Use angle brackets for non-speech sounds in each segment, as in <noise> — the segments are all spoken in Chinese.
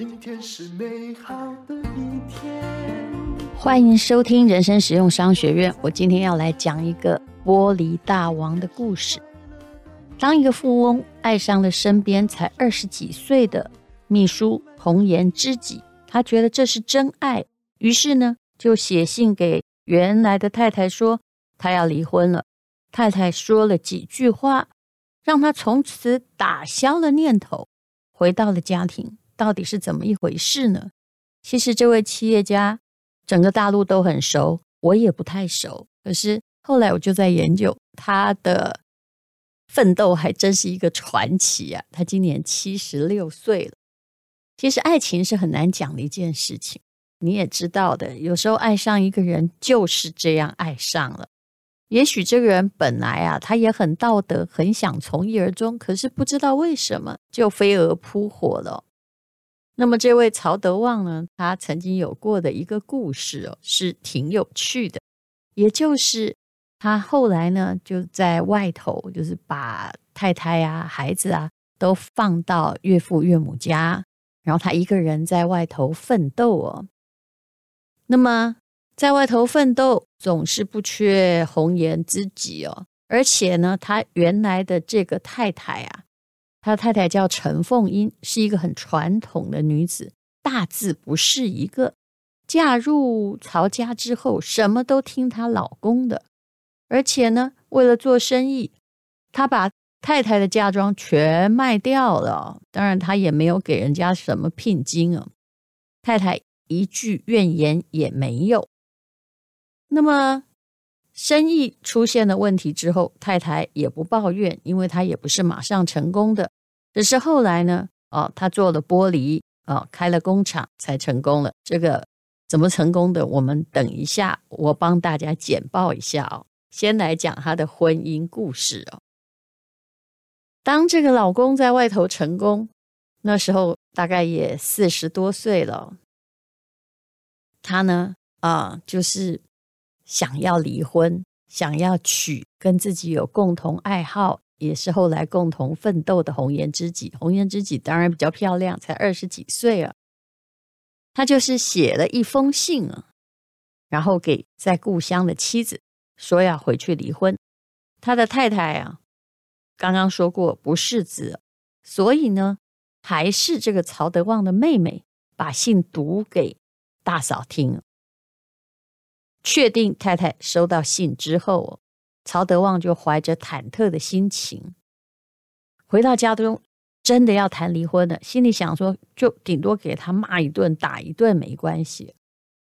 今天是美好的一天。欢迎收听人生实用商学院。我今天要来讲一个玻璃大王的故事。当一个富翁爱上了身边才二十几岁的秘书红颜知己，他觉得这是真爱，于是呢，就写信给原来的太太说他要离婚了。太太说了几句话，让他从此打消了念头，回到了家庭。到底是怎么一回事呢？其实这位企业家。整个大陆都很熟，我也不太熟。可是后来我就在研究他的奋斗，还真是一个传奇啊！他今年七十六岁了。其实爱情是很难讲的一件事情，你也知道的。有时候爱上一个人就是这样爱上了。也许这个人本来啊，他也很道德，很想从一而终，可是不知道为什么就飞蛾扑火了。那么这位曹德旺呢，他曾经有过的一个故事哦，是挺有趣的。也就是他后来呢，就在外头，就是把太太啊、孩子啊都放到岳父岳母家，然后他一个人在外头奋斗哦。那么在外头奋斗，总是不缺红颜知己哦。而且呢，他原来的这个太太啊。他太太叫陈凤英，是一个很传统的女子，大字不识一个。嫁入曹家之后，什么都听她老公的，而且呢，为了做生意，她把太太的嫁妆全卖掉了。当然，她也没有给人家什么聘金啊。太太一句怨言也没有。那么，生意出现了问题之后，太太也不抱怨，因为她也不是马上成功的，只是后来呢，哦，她做了玻璃，哦，开了工厂才成功了。这个怎么成功的？我们等一下，我帮大家简报一下哦。先来讲她的婚姻故事哦。当这个老公在外头成功，那时候大概也四十多岁了，他呢，啊，就是。想要离婚，想要娶跟自己有共同爱好，也是后来共同奋斗的红颜知己。红颜知己当然比较漂亮，才二十几岁啊。他就是写了一封信啊，然后给在故乡的妻子说要回去离婚。他的太太啊，刚刚说过不是子，所以呢，还是这个曹德旺的妹妹把信读给大嫂听。确定太太收到信之后，曹德旺就怀着忐忑的心情回到家中，真的要谈离婚了。心里想说，就顶多给他骂一顿、打一顿没关系。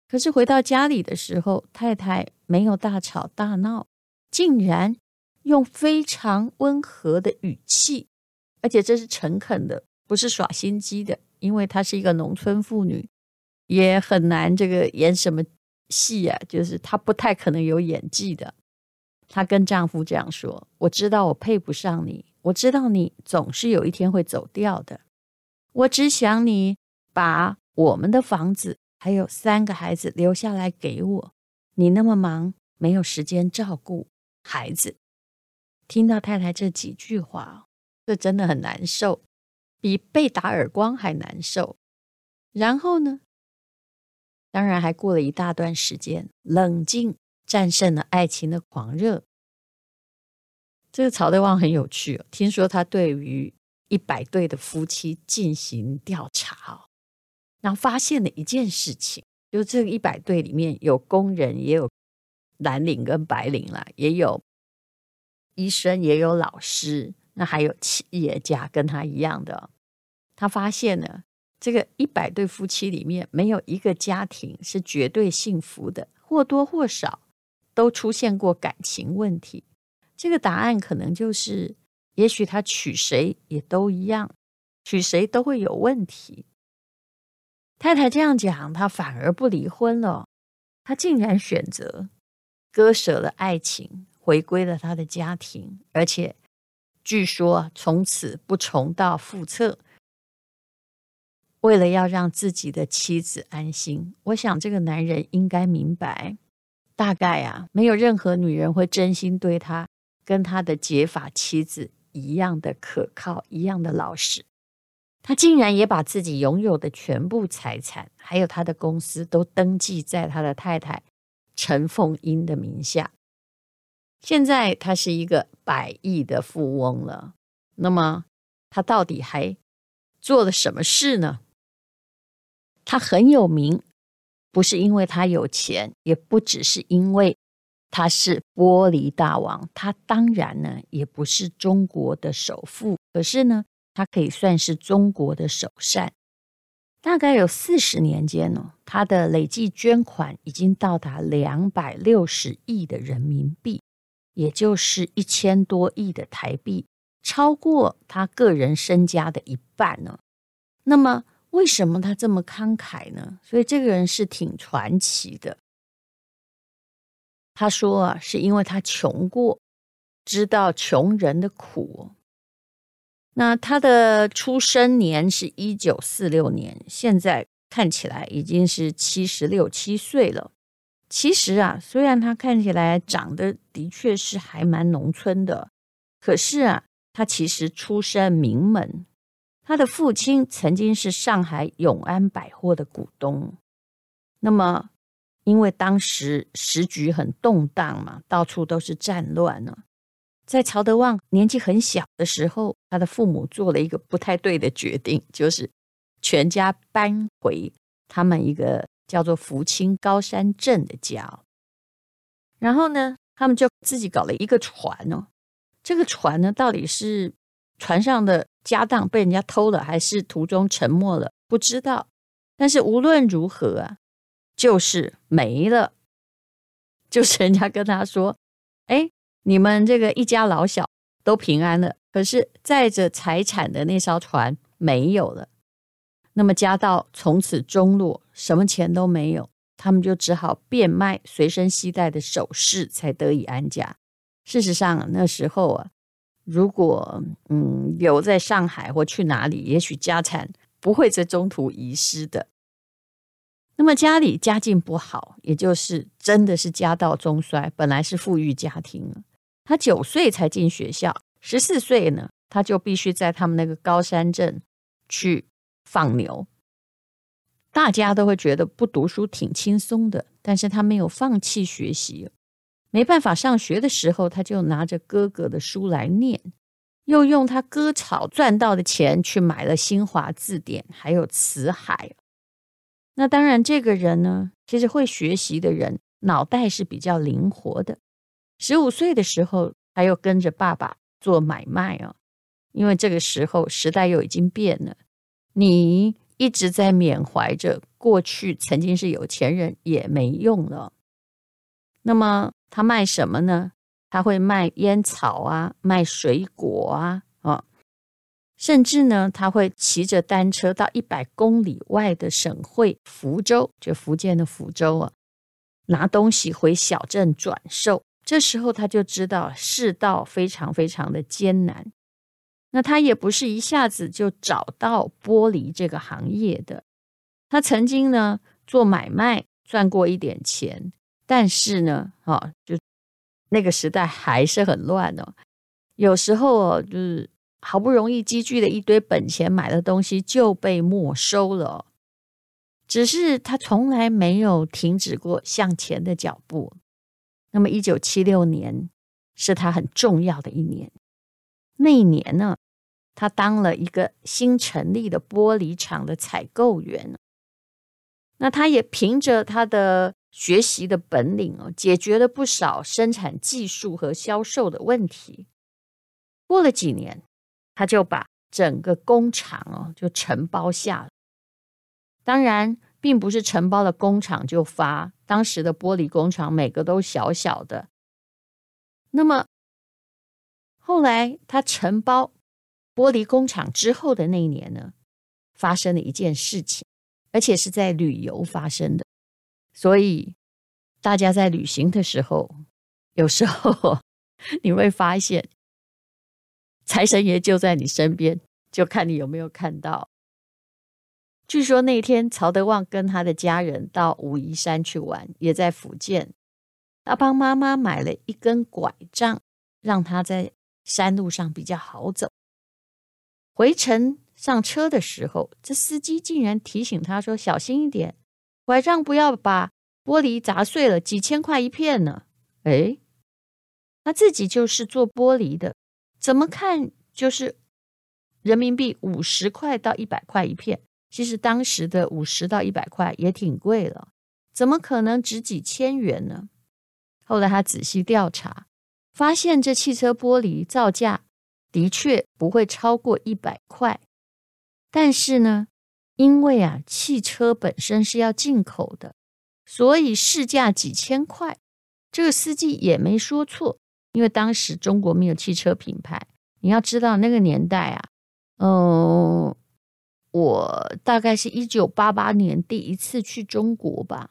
可是回到家里的时候，太太没有大吵大闹，竟然用非常温和的语气，而且这是诚恳的，不是耍心机的，因为她是一个农村妇女，也很难这个演什么。戏啊，就是她不太可能有演技的。她跟丈夫这样说：“我知道我配不上你，我知道你总是有一天会走掉的。我只想你把我们的房子还有三个孩子留下来给我。你那么忙，没有时间照顾孩子。”听到太太这几句话，这真的很难受，比被打耳光还难受。然后呢？当然，还过了一大段时间，冷静战胜了爱情的狂热。这个曹德旺很有趣哦，听说他对于一百对的夫妻进行调查，然后发现了一件事情，就这一百对里面有工人，也有蓝领跟白领啦，也有医生，也有老师，那还有企业家跟他一样的，他发现了。这个一百对夫妻里面，没有一个家庭是绝对幸福的，或多或少都出现过感情问题。这个答案可能就是，也许他娶谁也都一样，娶谁都会有问题。太太这样讲，他反而不离婚了，他竟然选择割舍了爱情，回归了他的家庭，而且据说从此不重蹈覆辙。为了要让自己的妻子安心，我想这个男人应该明白，大概啊，没有任何女人会真心对他跟他的结发妻子一样的可靠，一样的老实。他竟然也把自己拥有的全部财产，还有他的公司，都登记在他的太太陈凤英的名下。现在他是一个百亿的富翁了。那么他到底还做了什么事呢？他很有名，不是因为他有钱，也不只是因为他是玻璃大王。他当然呢，也不是中国的首富，可是呢。他可以算是中国的首善，大概有四十年间呢，他的累计捐款已经到达两百六十亿的人民币，也就是一千多亿的台币，超过他个人身家的一半呢。那么，为什么他这么慷慨呢？所以这个人是挺传奇的。他说啊，是因为他穷过，知道穷人的苦。那他的出生年是一九四六年，现在看起来已经是七十六七岁了。其实啊，虽然他看起来长得的确是还蛮农村的，可是啊，他其实出身名门。他的父亲曾经是上海永安百货的股东。那么，因为当时时局很动荡嘛，到处都是战乱呢。在曹德旺年纪很小的时候，他的父母做了一个不太对的决定，就是全家搬回他们一个叫做福清高山镇的家。然后呢，他们就自己搞了一个船哦。这个船呢，到底是船上的家当被人家偷了，还是途中沉没了？不知道。但是无论如何啊，就是没了。就是人家跟他说：“哎。”你们这个一家老小都平安了，可是载着财产的那艘船没有了。那么家道从此中落，什么钱都没有，他们就只好变卖随身携带的首饰，才得以安家。事实上，那时候啊，如果嗯留在上海或去哪里，也许家产不会在中途遗失的。那么家里家境不好，也就是真的是家道中衰，本来是富裕家庭。他九岁才进学校，十四岁呢，他就必须在他们那个高山镇去放牛。大家都会觉得不读书挺轻松的，但是他没有放弃学习。没办法上学的时候，他就拿着哥哥的书来念，又用他割草赚到的钱去买了新华字典，还有辞海。那当然，这个人呢，其实会学习的人，脑袋是比较灵活的。十五岁的时候，他又跟着爸爸做买卖哦，因为这个时候时代又已经变了，你一直在缅怀着过去曾经是有钱人也没用了。那么他卖什么呢？他会卖烟草啊，卖水果啊，啊，甚至呢，他会骑着单车到一百公里外的省会福州，就福建的福州啊，拿东西回小镇转售。这时候他就知道世道非常非常的艰难，那他也不是一下子就找到剥离这个行业的。他曾经呢做买卖赚过一点钱，但是呢，啊，就那个时代还是很乱哦。有时候哦，就是好不容易积聚了一堆本钱买的东西就被没收了。只是他从来没有停止过向前的脚步。那么，一九七六年是他很重要的一年。那一年呢，他当了一个新成立的玻璃厂的采购员。那他也凭着他的学习的本领哦，解决了不少生产技术和销售的问题。过了几年，他就把整个工厂哦就承包下了。当然。并不是承包了工厂就发，当时的玻璃工厂每个都小小的。那么后来他承包玻璃工厂之后的那一年呢，发生了一件事情，而且是在旅游发生的。所以大家在旅行的时候，有时候 <laughs> 你会发现财神爷就在你身边，就看你有没有看到。据说那天曹德旺跟他的家人到武夷山去玩，也在福建。他帮妈妈买了一根拐杖，让他在山路上比较好走。回程上车的时候，这司机竟然提醒他说：“小心一点，拐杖不要把玻璃砸碎了，几千块一片呢。”哎，他自己就是做玻璃的，怎么看就是人民币五十块到一百块一片。其实当时的五十到一百块也挺贵了，怎么可能值几千元呢？后来他仔细调查，发现这汽车玻璃造价的确不会超过一百块，但是呢，因为啊，汽车本身是要进口的，所以市价几千块。这个司机也没说错，因为当时中国没有汽车品牌。你要知道那个年代啊，嗯、我大概是一九八八年第一次去中国吧，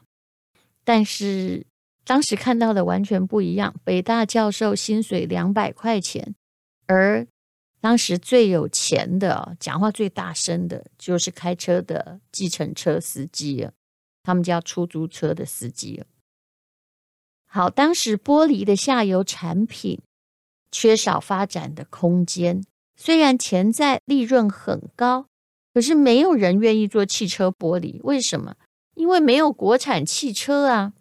但是当时看到的完全不一样。北大教授薪水两百块钱，而当时最有钱的、讲话最大声的，就是开车的计程车司机，他们叫出租车的司机。好，当时玻璃的下游产品缺少发展的空间，虽然潜在利润很高。可是没有人愿意做汽车玻璃，为什么？因为没有国产汽车啊！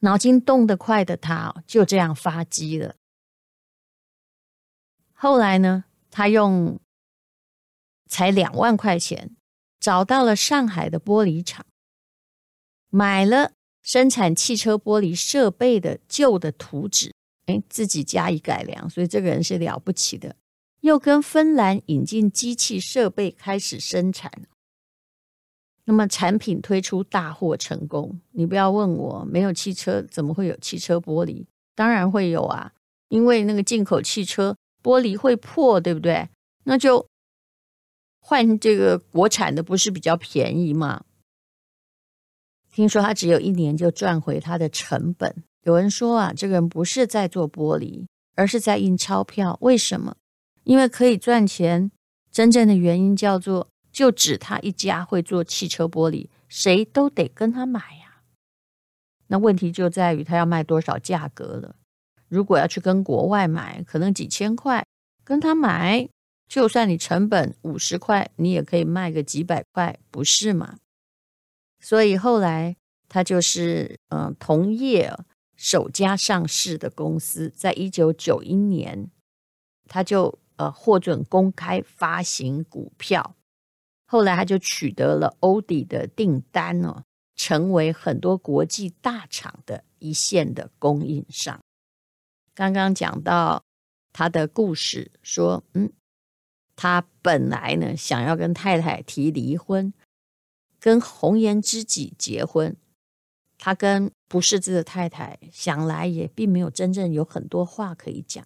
脑筋动得快的他就这样发迹了。后来呢，他用才两万块钱找到了上海的玻璃厂，买了生产汽车玻璃设备的旧的图纸，哎，自己加以改良，所以这个人是了不起的。又跟芬兰引进机器设备开始生产，那么产品推出大获成功。你不要问我，没有汽车怎么会有汽车玻璃？当然会有啊，因为那个进口汽车玻璃会破，对不对？那就换这个国产的，不是比较便宜吗？听说他只有一年就赚回他的成本。有人说啊，这个人不是在做玻璃，而是在印钞票。为什么？因为可以赚钱，真正的原因叫做，就只他一家会做汽车玻璃，谁都得跟他买呀。那问题就在于他要卖多少价格了。如果要去跟国外买，可能几千块，跟他买，就算你成本五十块，你也可以卖个几百块，不是吗？所以后来他就是嗯，同业首家上市的公司，在一九九一年，他就。呃，获准公开发行股票，后来他就取得了欧迪的订单哦，成为很多国际大厂的一线的供应商。刚刚讲到他的故事，说，嗯，他本来呢想要跟太太提离婚，跟红颜知己结婚，他跟不识字的太太想来也并没有真正有很多话可以讲，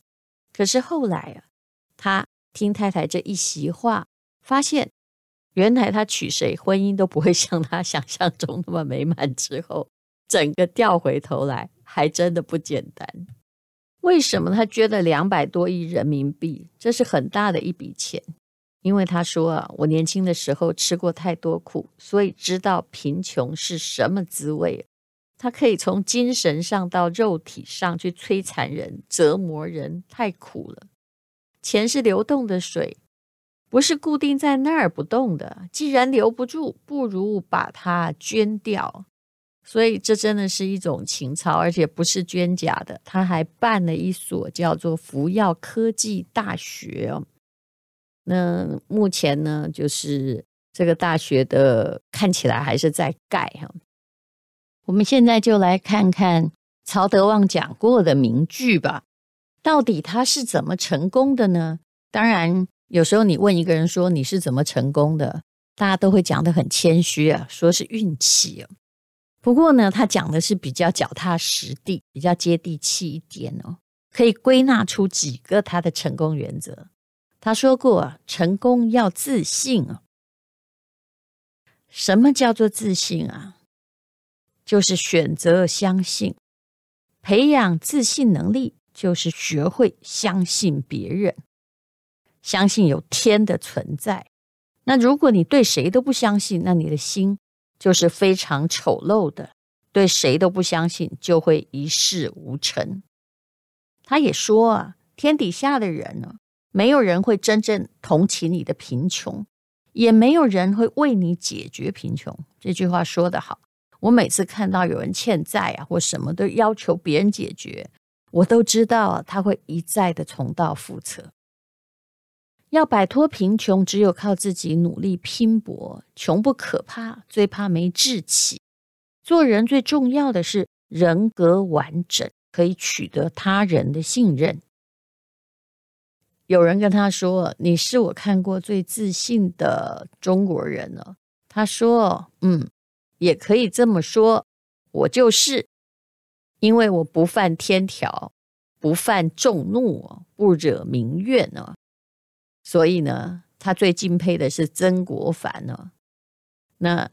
可是后来啊。他听太太这一席话，发现原来他娶谁婚姻都不会像他想象中那么美满。之后，整个调回头来，还真的不简单。为什么他捐了两百多亿人民币？这是很大的一笔钱。因为他说啊，我年轻的时候吃过太多苦，所以知道贫穷是什么滋味。他可以从精神上到肉体上去摧残人、折磨人，太苦了。钱是流动的水，不是固定在那儿不动的。既然留不住，不如把它捐掉。所以这真的是一种情操，而且不是捐假的。他还办了一所叫做福耀科技大学哦。那目前呢，就是这个大学的看起来还是在盖哈。我们现在就来看看曹德旺讲过的名句吧。到底他是怎么成功的呢？当然，有时候你问一个人说你是怎么成功的，大家都会讲得很谦虚啊，说是运气哦。不过呢，他讲的是比较脚踏实地、比较接地气一点哦，可以归纳出几个他的成功原则。他说过，成功要自信啊。什么叫做自信啊？就是选择相信，培养自信能力。就是学会相信别人，相信有天的存在。那如果你对谁都不相信，那你的心就是非常丑陋的。对谁都不相信，就会一事无成。他也说啊，天底下的人呢，没有人会真正同情你的贫穷，也没有人会为你解决贫穷。这句话说得好。我每次看到有人欠债啊，或什么都要求别人解决，我都知道他会一再的重蹈覆辙。要摆脱贫穷，只有靠自己努力拼搏。穷不可怕，最怕没志气。做人最重要的是人格完整，可以取得他人的信任。有人跟他说：“你是我看过最自信的中国人了。”他说：“嗯。”也可以这么说，我就是，因为我不犯天条，不犯众怒，不惹民怨呢。所以呢，他最敬佩的是曾国藩呢。那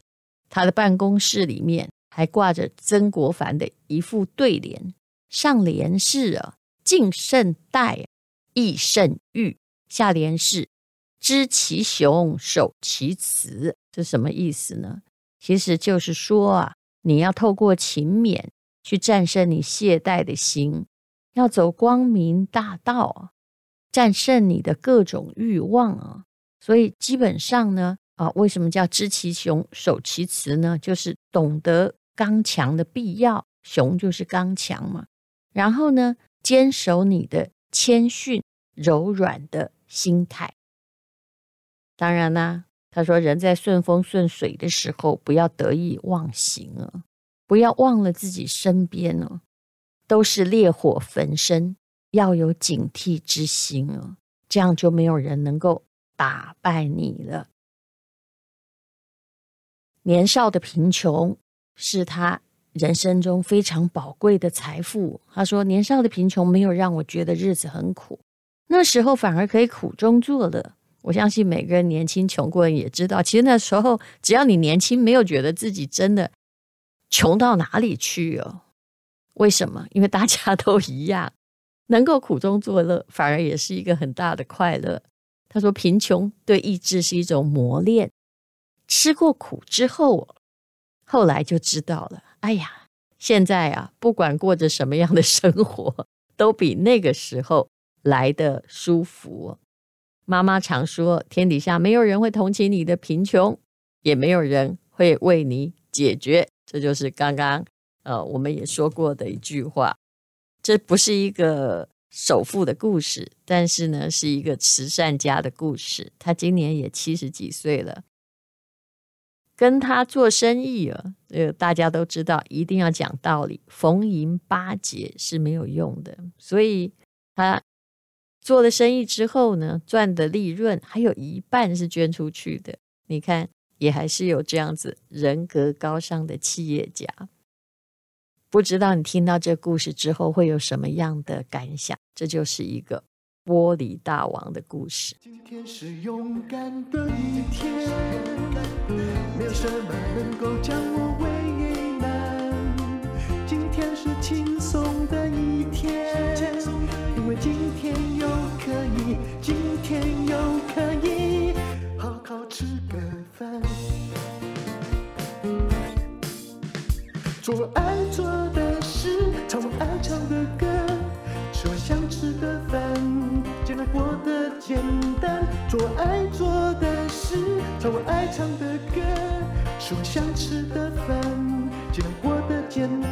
他的办公室里面还挂着曾国藩的一副对联，上联是啊“敬慎戴，抑慎欲”，下联是“知其雄，守其雌”。这什么意思呢？其实就是说啊，你要透过勤勉去战胜你懈怠的心，要走光明大道啊，战胜你的各种欲望啊。所以基本上呢，啊，为什么叫知其雄，守其雌呢？就是懂得刚强的必要，雄就是刚强嘛。然后呢，坚守你的谦逊柔软的心态。当然啦。他说：“人在顺风顺水的时候，不要得意忘形啊，不要忘了自己身边呢，都是烈火焚身，要有警惕之心哦，这样就没有人能够打败你了。年少的贫穷是他人生中非常宝贵的财富。他说，年少的贫穷没有让我觉得日子很苦，那时候反而可以苦中作乐。”我相信每个人年轻穷过人也知道，其实那时候只要你年轻，没有觉得自己真的穷到哪里去哦。为什么？因为大家都一样，能够苦中作乐，反而也是一个很大的快乐。他说，贫穷对意志是一种磨练，吃过苦之后，后来就知道了。哎呀，现在啊，不管过着什么样的生活，<laughs> 都比那个时候来的舒服。妈妈常说：“天底下没有人会同情你的贫穷，也没有人会为你解决。”这就是刚刚呃我们也说过的一句话。这不是一个首富的故事，但是呢，是一个慈善家的故事。他今年也七十几岁了，跟他做生意啊，呃，大家都知道，一定要讲道理，逢迎巴结是没有用的，所以他。做了生意之后呢，赚的利润还有一半是捐出去的。你看，也还是有这样子人格高尚的企业家。不知道你听到这故事之后会有什么样的感想？这就是一个玻璃大王的故事。今天是勇敢的一天，没有什么能够将我为做爱做的事，唱我爱唱的歌，吃我想吃的饭，尽量过得简单，尽量过得简单。